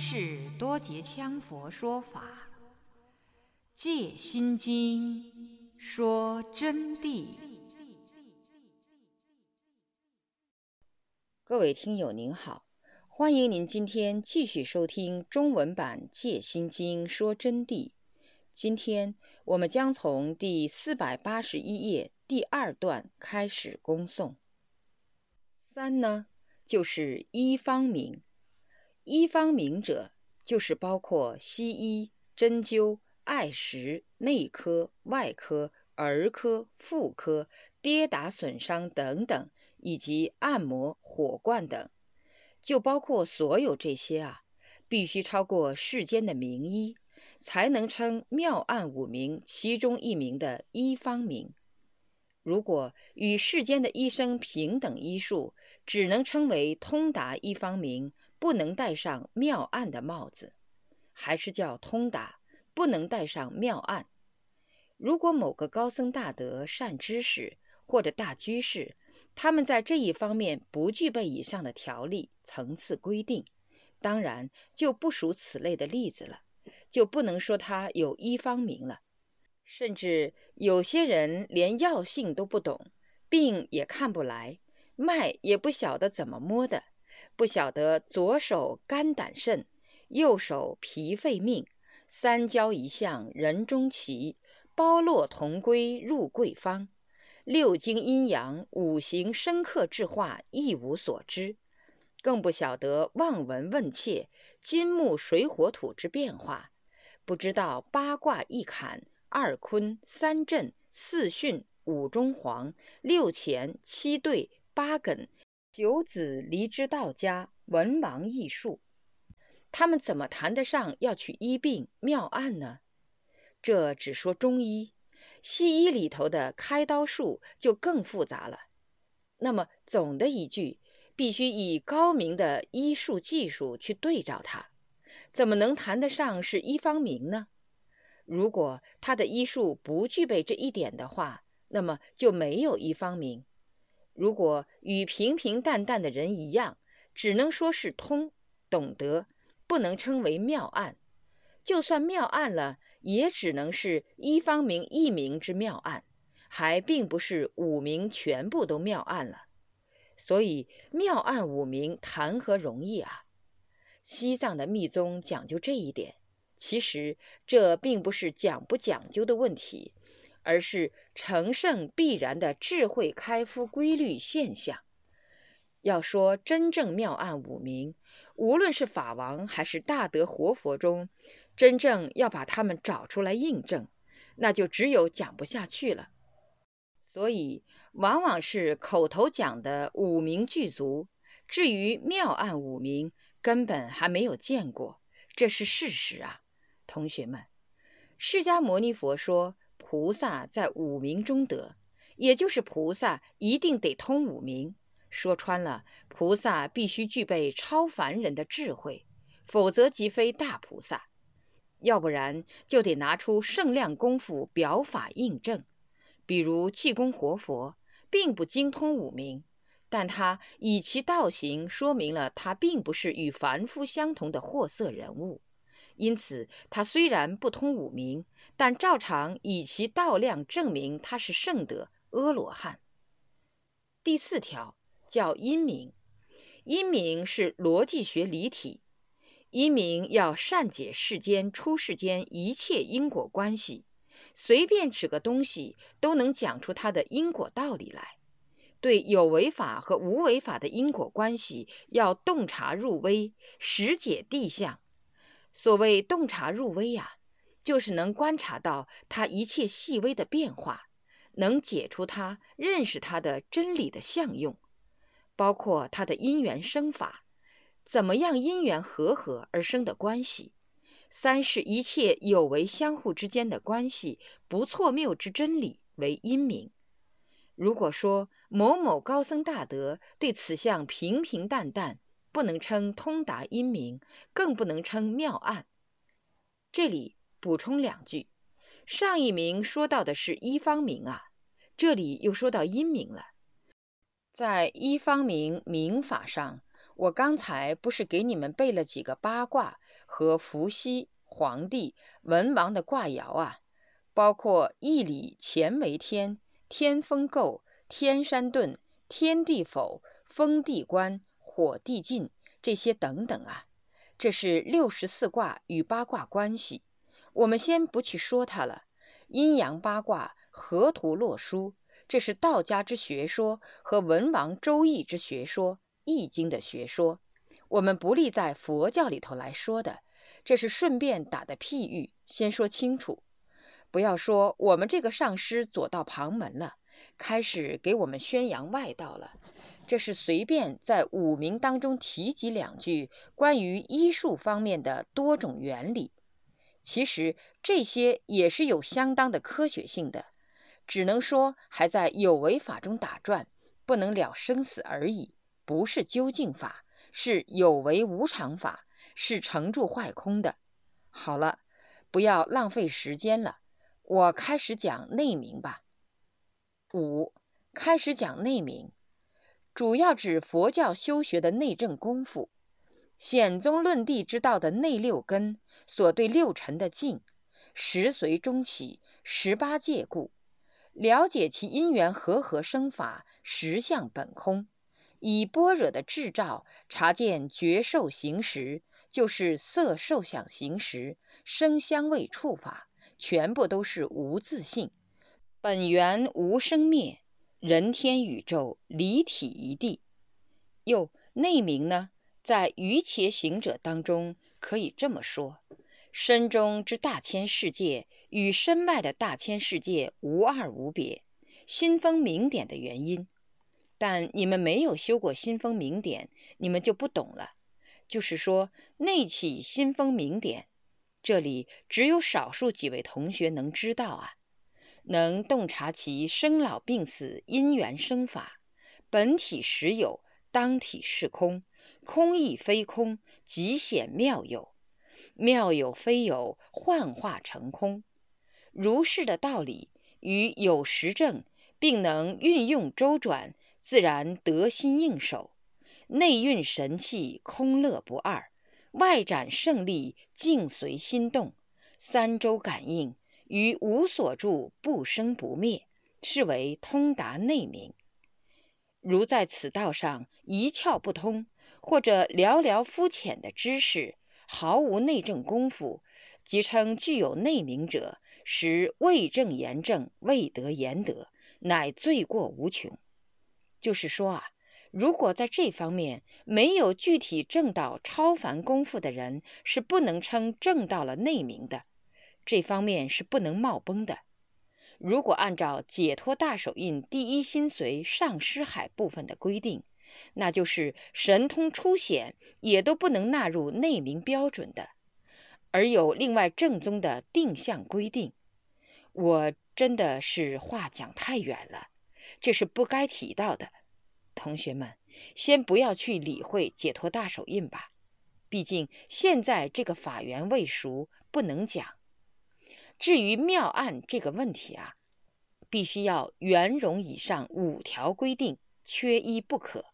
是多杰羌佛说法，《戒心经》说真谛。各位听友您好，欢迎您今天继续收听中文版《戒心经》说真谛。今天我们将从第四百八十一页第二段开始恭诵。三呢，就是一方名。医方名者，就是包括西医、针灸、艾石、内科、外科、儿科、妇科、跌打损伤等等，以及按摩、火罐等，就包括所有这些啊，必须超过世间的名医，才能称妙案五名其中一名的医方名。如果与世间的医生平等医术，只能称为通达医方名。不能戴上妙案的帽子，还是叫通达，不能戴上妙案。如果某个高僧大德、善知识或者大居士，他们在这一方面不具备以上的条例层次规定，当然就不属此类的例子了，就不能说他有医方名了。甚至有些人连药性都不懂，病也看不来，脉也不晓得怎么摸的。不晓得左手肝胆肾，右手脾肺命，三焦一向人中奇，包络同归入贵方，六经阴阳五行生克制化一无所知，更不晓得望闻问切金木水火土之变化，不知道八卦一坎二坤三震四巽五中黄六乾七兑八艮。九子离之道家文王艺术，他们怎么谈得上要去医病妙案呢？这只说中医，西医里头的开刀术就更复杂了。那么总的一句，必须以高明的医术技术去对照它，怎么能谈得上是医方名呢？如果他的医术不具备这一点的话，那么就没有医方名。如果与平平淡淡的人一样，只能说是通懂得，不能称为妙案。就算妙案了，也只能是一方名一名之妙案，还并不是五名全部都妙案了。所以妙案五名谈何容易啊！西藏的密宗讲究这一点，其实这并不是讲不讲究的问题。而是成圣必然的智慧开敷规律现象。要说真正妙案五名，无论是法王还是大德活佛中，真正要把他们找出来印证，那就只有讲不下去了。所以往往是口头讲的五名具足，至于妙案五名，根本还没有见过，这是事实啊，同学们。释迦牟尼佛说。菩萨在五明中得，也就是菩萨一定得通五明。说穿了，菩萨必须具备超凡人的智慧，否则即非大菩萨。要不然就得拿出圣量功夫表法印证。比如济公活佛，并不精通五明，但他以其道行说明了他并不是与凡夫相同的货色人物。因此，他虽然不通五明，但照常以其道量证明他是圣德阿罗汉。第四条叫因明，因明是逻辑学离体，因明要善解世间出世间一切因果关系，随便指个东西都能讲出它的因果道理来。对有为法和无为法的因果关系，要洞察入微，实解地相。所谓洞察入微呀，就是能观察到它一切细微的变化，能解出它、认识它的真理的相用，包括它的因缘生法，怎么样因缘和合而生的关系，三是一切有为相互之间的关系不错谬之真理为因明。如果说某某高僧大德对此项平平淡淡。不能称通达音明，更不能称妙案。这里补充两句：上一名说到的是一方名啊，这里又说到音明了。在一方名名法上，我刚才不是给你们背了几个八卦和伏羲、黄帝、文王的卦爻啊？包括义理乾为天，天风姤，天山遁，天地否，风地观，火地晋，这些等等啊。这是六十四卦与八卦关系。我们先不去说它了。阴阳八卦，河图洛书，这是道家之学说和文王周易之学说。易经的学说，我们不立在佛教里头来说的，这是顺便打的譬喻，先说清楚，不要说我们这个上师左道旁门了，开始给我们宣扬外道了。这是随便在五名当中提及两句关于医术方面的多种原理，其实这些也是有相当的科学性的，只能说还在有为法中打转，不能了生死而已。不是究竟法，是有为无常法，是成住坏空的。好了，不要浪费时间了，我开始讲内明吧。五，开始讲内明，主要指佛教修学的内证功夫。显宗论地之道的内六根所对六尘的境，十随中起，十八界故，了解其因缘和合生法，实相本空。以般若的智照察见觉受行识，就是色受想行识、声香味触法，全部都是无自性，本源无生灭，人天宇宙离体一地。又内明呢，在愚切行者当中，可以这么说：身中之大千世界与身外的大千世界无二无别，心风明点的原因。但你们没有修过心风明点，你们就不懂了。就是说，内起心风明点，这里只有少数几位同学能知道啊，能洞察其生老病死因缘生法，本体实有，当体是空，空亦非空，极显妙有，妙有非有，幻化成空，如是的道理与有实证，并能运用周转。自然得心应手，内蕴神气，空乐不二；外展胜利，境随心动。三周感应于无所住，不生不灭，是为通达内明。如在此道上一窍不通，或者寥寥肤浅的知识，毫无内证功夫，即称具有内明者，实未证言证，未得言得，乃罪过无穷。就是说啊，如果在这方面没有具体正道超凡功夫的人，是不能称正道了内明的。这方面是不能冒崩的。如果按照解脱大手印第一心髓上师海部分的规定，那就是神通出显也都不能纳入内明标准的。而有另外正宗的定向规定，我真的是话讲太远了。这是不该提到的，同学们，先不要去理会解脱大手印吧。毕竟现在这个法源未熟，不能讲。至于妙案这个问题啊，必须要圆融以上五条规定，缺一不可。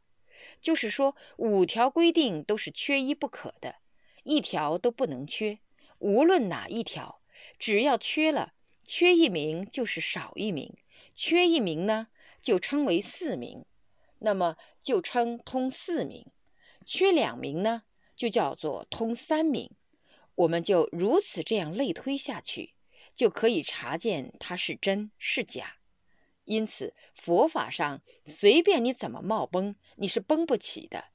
就是说，五条规定都是缺一不可的，一条都不能缺。无论哪一条，只要缺了，缺一名就是少一名，缺一名呢？就称为四名，那么就称通四名；缺两名呢，就叫做通三名。我们就如此这样类推下去，就可以查见它是真是假。因此，佛法上随便你怎么冒崩，你是崩不起的。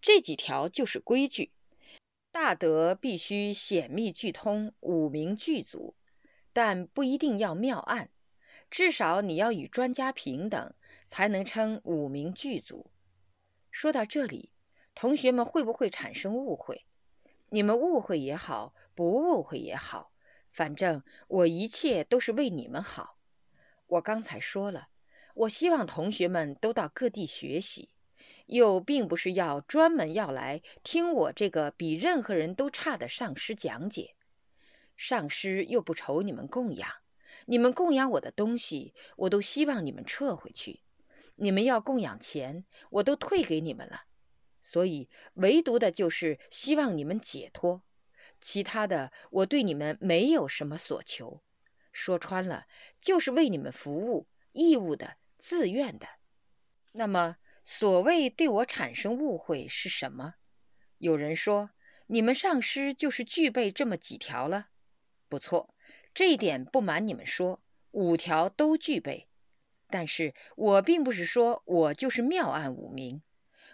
这几条就是规矩。大德必须显密俱通，五明具足，但不一定要妙案。至少你要与专家平等，才能称五明具足。说到这里，同学们会不会产生误会？你们误会也好，不误会也好，反正我一切都是为你们好。我刚才说了，我希望同学们都到各地学习，又并不是要专门要来听我这个比任何人都差的上师讲解。上师又不愁你们供养。你们供养我的东西，我都希望你们撤回去。你们要供养钱，我都退给你们了。所以唯独的就是希望你们解脱，其他的我对你们没有什么所求。说穿了，就是为你们服务，义务的、自愿的。那么，所谓对我产生误会是什么？有人说，你们上师就是具备这么几条了。不错，这一点不瞒你们说，五条都具备。但是我并不是说我就是妙案五名。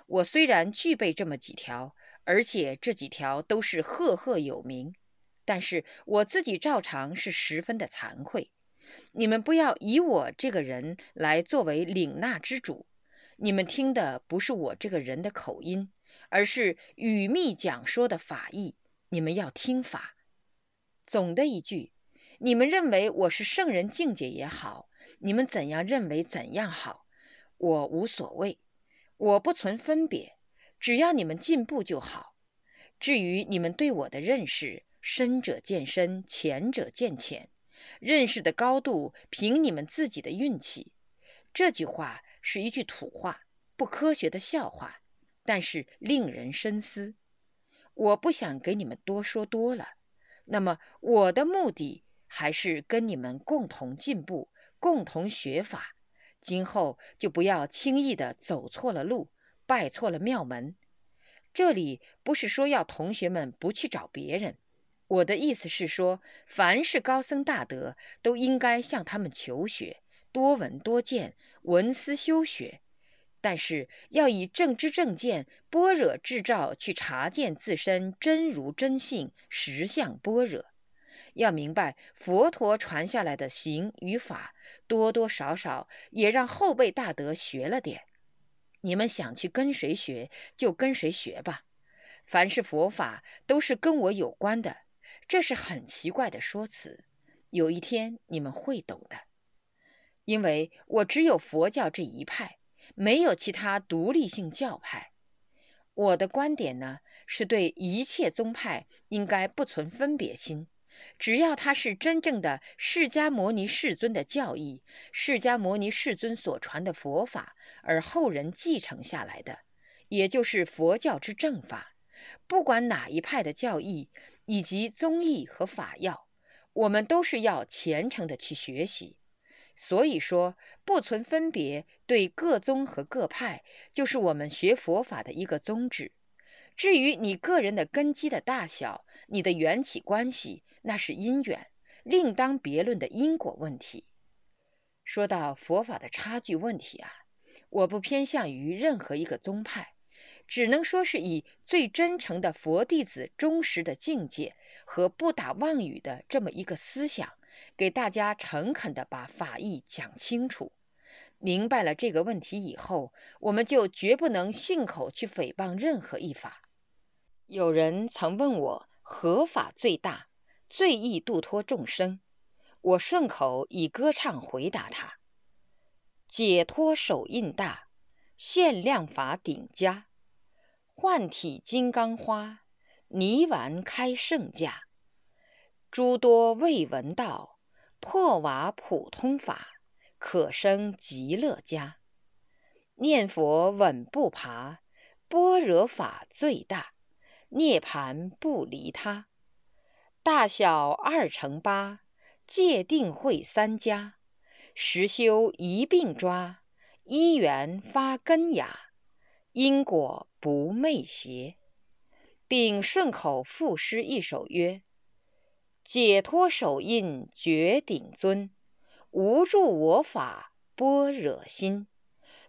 我虽然具备这么几条，而且这几条都是赫赫有名。但是我自己照常是十分的惭愧，你们不要以我这个人来作为领纳之主，你们听的不是我这个人的口音，而是语密讲说的法义，你们要听法。总的一句，你们认为我是圣人境界也好，你们怎样认为怎样好，我无所谓，我不存分别，只要你们进步就好。至于你们对我的认识，深者见深，浅者见浅，认识的高度凭你们自己的运气。这句话是一句土话，不科学的笑话，但是令人深思。我不想给你们多说多了。那么我的目的还是跟你们共同进步，共同学法。今后就不要轻易的走错了路，拜错了庙门。这里不是说要同学们不去找别人。我的意思是说，凡是高僧大德，都应该向他们求学，多闻多见，闻思修学。但是要以正知正见、般若智照去查见自身真如真性实相般若。要明白佛陀传下来的行与法，多多少少也让后辈大德学了点。你们想去跟谁学，就跟谁学吧。凡是佛法，都是跟我有关的。这是很奇怪的说辞，有一天你们会懂的。因为我只有佛教这一派，没有其他独立性教派。我的观点呢，是对一切宗派应该不存分别心，只要他是真正的释迦牟尼世尊的教义，释迦牟尼世尊所传的佛法，而后人继承下来的，也就是佛教之正法。不管哪一派的教义。以及宗义和法要，我们都是要虔诚的去学习。所以说，不存分别，对各宗和各派，就是我们学佛法的一个宗旨。至于你个人的根基的大小，你的缘起关系，那是因缘，另当别论的因果问题。说到佛法的差距问题啊，我不偏向于任何一个宗派。只能说是以最真诚的佛弟子忠实的境界和不打妄语的这么一个思想，给大家诚恳地把法义讲清楚。明白了这个问题以后，我们就绝不能信口去诽谤任何一法。有人曾问我何法最大，最易度脱众生，我顺口以歌唱回答他：解脱手印大，限量法顶佳。幻体金刚花，泥丸开圣价。诸多未闻道，破瓦普通法，可生极乐家。念佛稳不爬，般若法最大，涅盘不离他。大小二乘八，戒定慧三家，实修一并抓，一缘发根芽。因果不昧邪，并顺口赋诗一首曰：“解脱手印绝顶尊，无助我法般若心，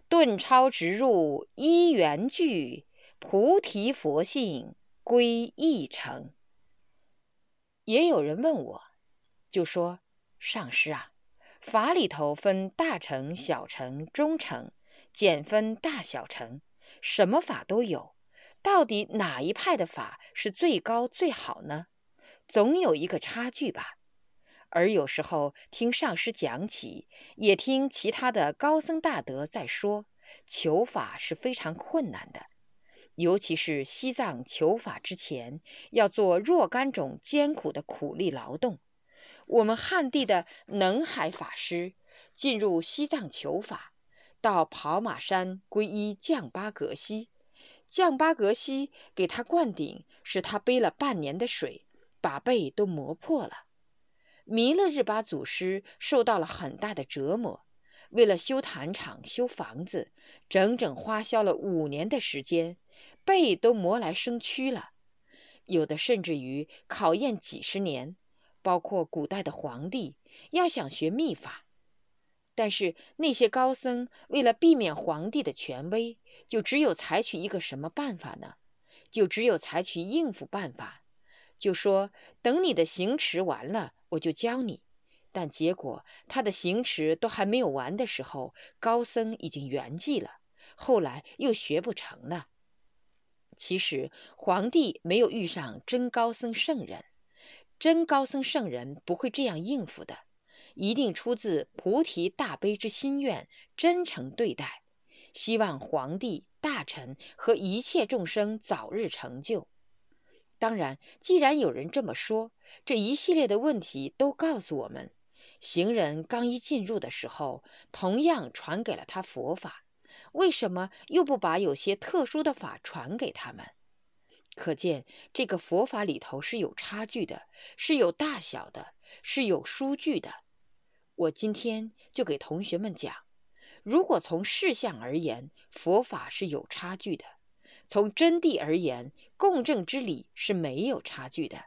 顿超直入一元具，菩提佛性归一成。”也有人问我，就说：“上师啊，法里头分大乘、小乘、中乘，简分大小乘。”什么法都有，到底哪一派的法是最高最好呢？总有一个差距吧。而有时候听上师讲起，也听其他的高僧大德在说，求法是非常困难的，尤其是西藏求法之前，要做若干种艰苦的苦力劳动。我们汉地的能海法师进入西藏求法。到跑马山皈依降巴格西，降巴格西给他灌顶，使他背了半年的水，把背都磨破了。弥勒日巴祖师受到了很大的折磨，为了修坛场、修房子，整整花销了五年的时间，背都磨来生蛆了。有的甚至于考验几十年，包括古代的皇帝要想学秘法。但是那些高僧为了避免皇帝的权威，就只有采取一个什么办法呢？就只有采取应付办法，就说等你的行持完了，我就教你。但结果他的行持都还没有完的时候，高僧已经圆寂了，后来又学不成了。其实皇帝没有遇上真高僧圣人，真高僧圣人不会这样应付的。一定出自菩提大悲之心愿，真诚对待，希望皇帝、大臣和一切众生早日成就。当然，既然有人这么说，这一系列的问题都告诉我们：行人刚一进入的时候，同样传给了他佛法，为什么又不把有些特殊的法传给他们？可见这个佛法里头是有差距的，是有大小的，是有数据的。我今天就给同学们讲，如果从事相而言，佛法是有差距的；从真谛而言，共振之理是没有差距的。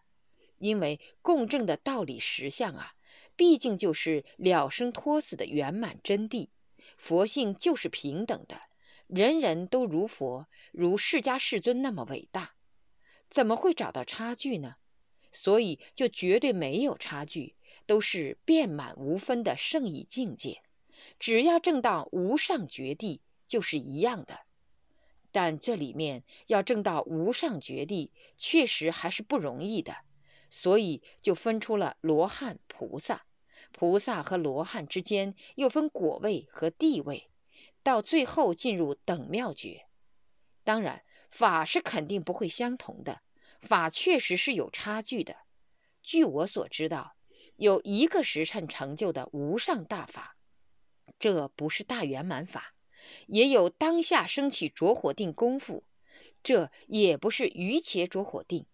因为共振的道理实相啊，毕竟就是了生脱死的圆满真谛。佛性就是平等的，人人都如佛，如释迦世尊那么伟大，怎么会找到差距呢？所以就绝对没有差距。都是遍满无分的圣意境界，只要证到无上绝地，就是一样的。但这里面要证到无上绝地，确实还是不容易的，所以就分出了罗汉、菩萨。菩萨和罗汉之间又分果位和地位，到最后进入等妙觉。当然，法是肯定不会相同的，法确实是有差距的。据我所知道。有一个时辰成就的无上大法，这不是大圆满法；也有当下升起着火定功夫，这也不是余切着火定。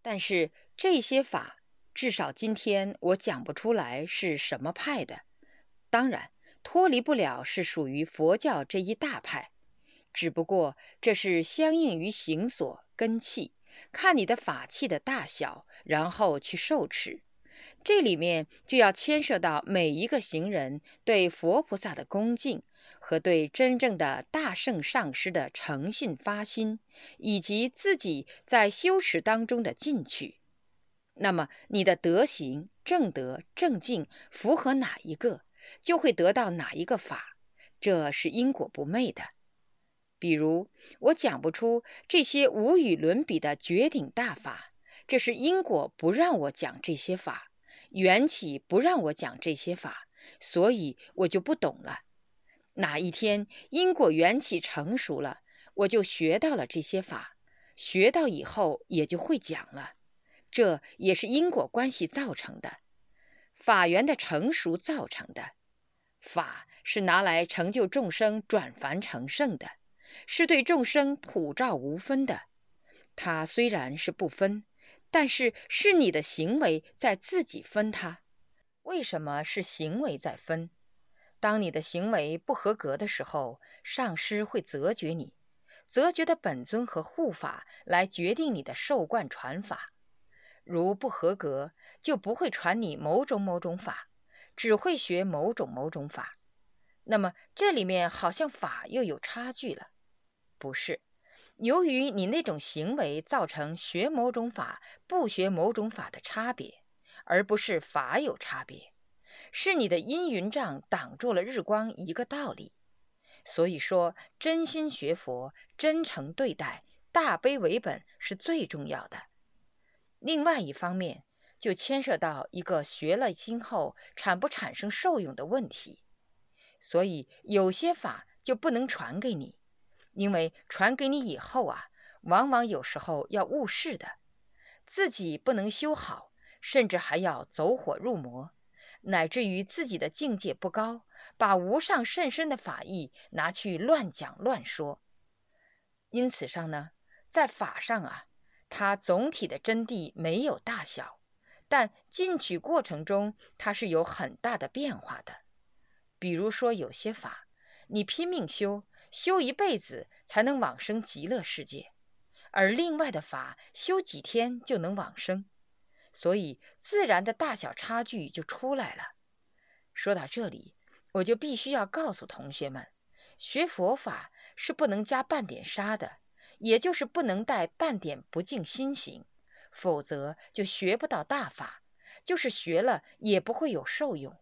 但是这些法，至少今天我讲不出来是什么派的。当然，脱离不了是属于佛教这一大派，只不过这是相应于行所根器，看你的法器的大小，然后去受持。这里面就要牵涉到每一个行人对佛菩萨的恭敬，和对真正的大圣上师的诚信发心，以及自己在修持当中的进取。那么你的德行、正德、正境符合哪一个，就会得到哪一个法，这是因果不昧的。比如我讲不出这些无与伦比的绝顶大法，这是因果不让我讲这些法。缘起不让我讲这些法，所以我就不懂了。哪一天因果缘起成熟了，我就学到了这些法，学到以后也就会讲了。这也是因果关系造成的，法缘的成熟造成的。法是拿来成就众生转凡成圣的，是对众生普照无分的。它虽然是不分。但是是你的行为在自己分他，为什么是行为在分？当你的行为不合格的时候，上师会责绝你，责绝的本尊和护法来决定你的受灌传法。如不合格，就不会传你某种某种法，只会学某种某种法。那么这里面好像法又有差距了，不是？由于你那种行为造成学某种法不学某种法的差别，而不是法有差别，是你的阴云障挡住了日光一个道理。所以说，真心学佛、真诚对待、大悲为本是最重要的。另外一方面，就牵涉到一个学了今后产不产生受用的问题。所以有些法就不能传给你。因为传给你以后啊，往往有时候要误事的，自己不能修好，甚至还要走火入魔，乃至于自己的境界不高，把无上甚深的法义拿去乱讲乱说。因此上呢，在法上啊，它总体的真谛没有大小，但进取过程中它是有很大的变化的。比如说，有些法你拼命修，修一辈子才能往生极乐世界，而另外的法修几天就能往生，所以自然的大小差距就出来了。说到这里，我就必须要告诉同学们，学佛法。是不能加半点沙的，也就是不能带半点不净心行，否则就学不到大法，就是学了也不会有受用。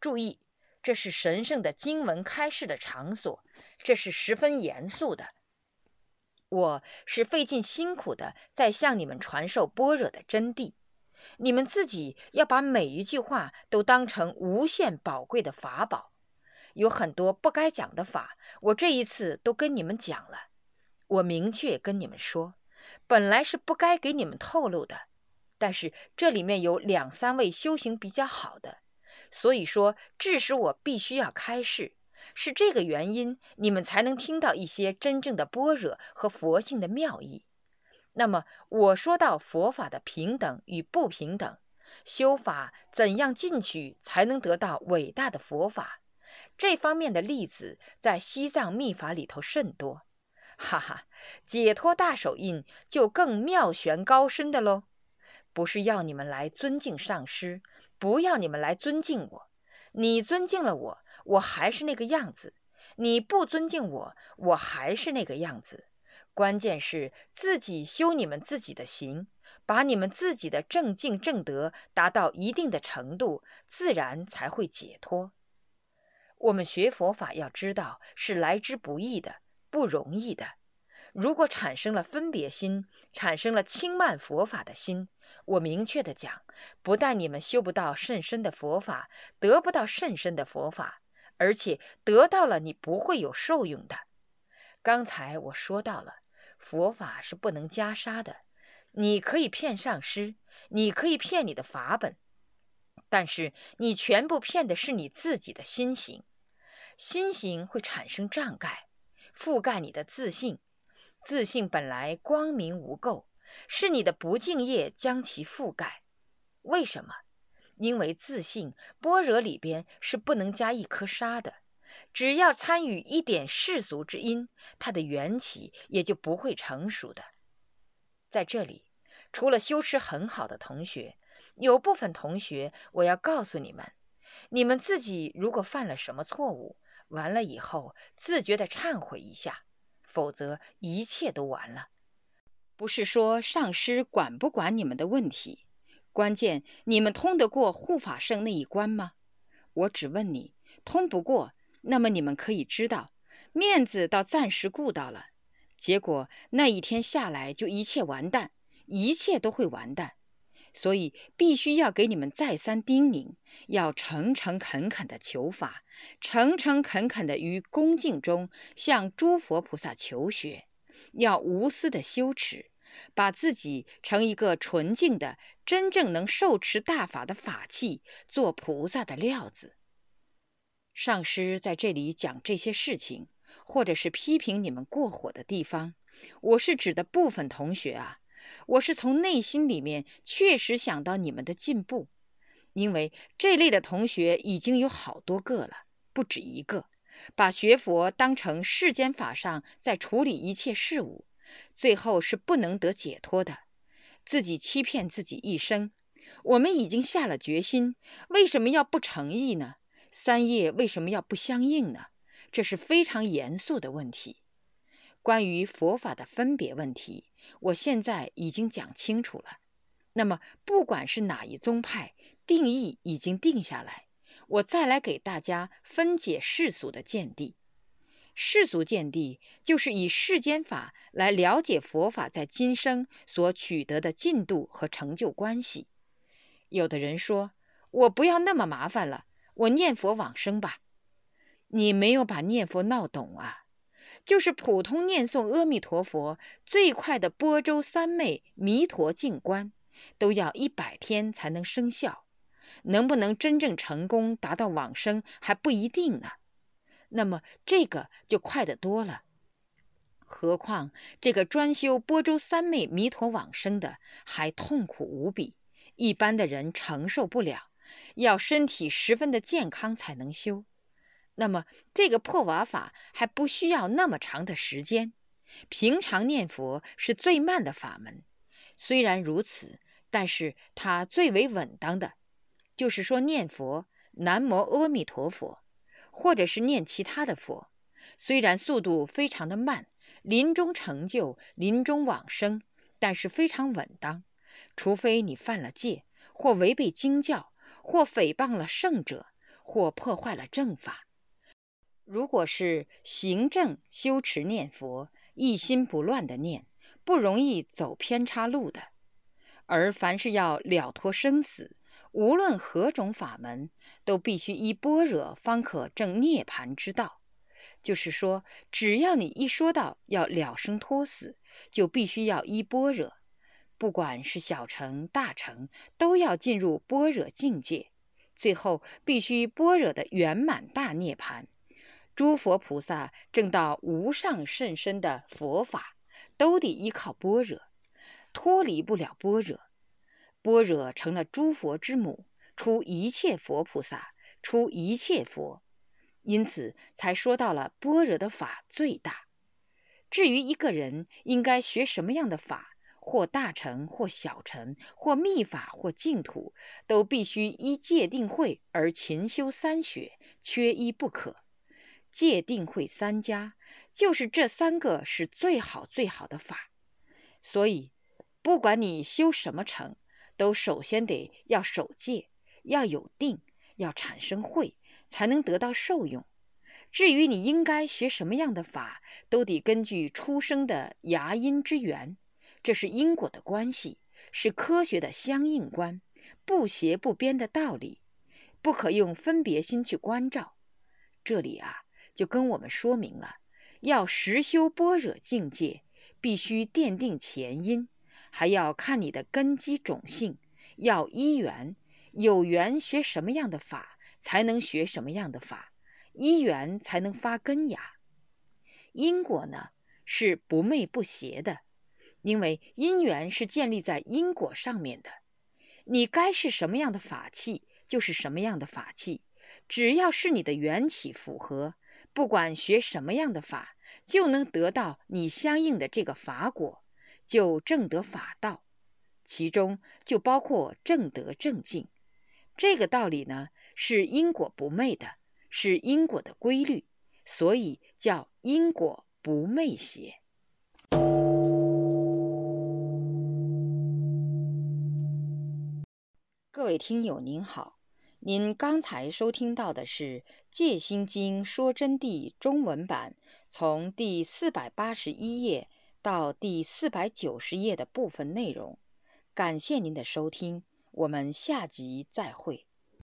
注意，这是神圣的经文开示的场所，这是十分严肃的。我是费尽辛苦的在向你们传授般若的真谛，你们自己要把每一句话都当成无限宝贵的法宝。有很多不该讲的法，我这一次都跟你们讲了。我明确跟你们说，本来是不该给你们透露的，但是这里面有两三位修行比较好的，所以说致使我必须要开示，是这个原因，你们才能听到一些真正的般若和佛性的妙意。那么我说到佛法的平等与不平等，修法怎样进去才能得到伟大的佛法？这方面的例子在西藏密法里头甚多，哈哈，解脱大手印就更妙玄高深的喽。不是要你们来尊敬上师，不要你们来尊敬我。你尊敬了我，我还是那个样子；你不尊敬我，我还是那个样子。关键是自己修你们自己的行，把你们自己的正境正德达到一定的程度，自然才会解脱。我们学佛法要知道是来之不易的，不容易的。如果产生了分别心，产生了轻慢佛法的心，我明确的讲，不但你们修不到甚深的佛法，得不到甚深的佛法，而且得到了你不会有受用的。刚才我说到了，佛法是不能加沙的。你可以骗上师，你可以骗你的法本。但是你全部骗的是你自己的心行，心行会产生障盖，覆盖你的自信。自信本来光明无垢，是你的不敬业将其覆盖。为什么？因为自信般若里边是不能加一颗沙的，只要参与一点世俗之因，它的缘起也就不会成熟的。在这里，除了修持很好的同学。有部分同学，我要告诉你们，你们自己如果犯了什么错误，完了以后自觉的忏悔一下，否则一切都完了。不是说上师管不管你们的问题，关键你们通得过护法圣那一关吗？我只问你，通不过，那么你们可以知道，面子倒暂时顾到了，结果那一天下来就一切完蛋，一切都会完蛋。所以必须要给你们再三叮咛，要诚诚恳恳的求法，诚诚恳恳的于恭敬中向诸佛菩萨求学，要无私的修持，把自己成一个纯净的、真正能受持大法的法器，做菩萨的料子。上师在这里讲这些事情，或者是批评你们过火的地方，我是指的部分同学啊。我是从内心里面确实想到你们的进步，因为这类的同学已经有好多个了，不止一个，把学佛当成世间法上在处理一切事物，最后是不能得解脱的，自己欺骗自己一生。我们已经下了决心，为什么要不诚意呢？三业为什么要不相应呢？这是非常严肃的问题。关于佛法的分别问题。我现在已经讲清楚了，那么不管是哪一宗派，定义已经定下来，我再来给大家分解世俗的见地。世俗见地就是以世间法来了解佛法在今生所取得的进度和成就关系。有的人说，我不要那么麻烦了，我念佛往生吧。你没有把念佛闹懂啊。就是普通念诵阿弥陀佛最快的波州三昧弥陀净观，都要一百天才能生效，能不能真正成功达到往生还不一定呢。那么这个就快得多了。何况这个专修波州三昧弥陀往生的，还痛苦无比，一般的人承受不了，要身体十分的健康才能修。那么这个破瓦法还不需要那么长的时间，平常念佛是最慢的法门。虽然如此，但是它最为稳当的，就是说念佛南无阿弥陀佛，或者是念其他的佛，虽然速度非常的慢，临终成就、临终往生，但是非常稳当。除非你犯了戒，或违背经教，或诽谤了圣者，或破坏了正法。如果是行正修持念佛，一心不乱的念，不容易走偏差路的。而凡是要了脱生死，无论何种法门，都必须依般若方可证涅盘之道。就是说，只要你一说到要了生脱死，就必须要依般若。不管是小乘大乘，都要进入般若境界，最后必须般若的圆满大涅盘。诸佛菩萨证到无上甚深的佛法，都得依靠般若，脱离不了般若。般若成了诸佛之母，出一切佛菩萨，出一切佛，因此才说到了般若的法最大。至于一个人应该学什么样的法，或大乘，或小乘，或密法，或净土，都必须依戒定慧而勤修三学，缺一不可。戒定慧三家，就是这三个是最好最好的法。所以，不管你修什么成，都首先得要守戒，要有定，要产生慧，才能得到受用。至于你应该学什么样的法，都得根据出生的牙因之缘，这是因果的关系，是科学的相应观，不邪不边的道理，不可用分别心去关照。这里啊。就跟我们说明了，要实修般若境界，必须奠定前因，还要看你的根基种性，要因缘，有缘学什么样的法，才能学什么样的法，因缘才能发根呀。因果呢是不昧不邪的，因为因缘是建立在因果上面的，你该是什么样的法器，就是什么样的法器，只要是你的缘起符合。不管学什么样的法，就能得到你相应的这个法果，就正得法道，其中就包括正德正境。这个道理呢，是因果不昧的，是因果的规律，所以叫因果不昧邪。各位听友您好。您刚才收听到的是《戒心经说真谛》中文版，从第四百八十一页到第四百九十页的部分内容。感谢您的收听，我们下集再会。